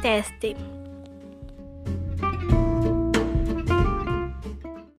teste.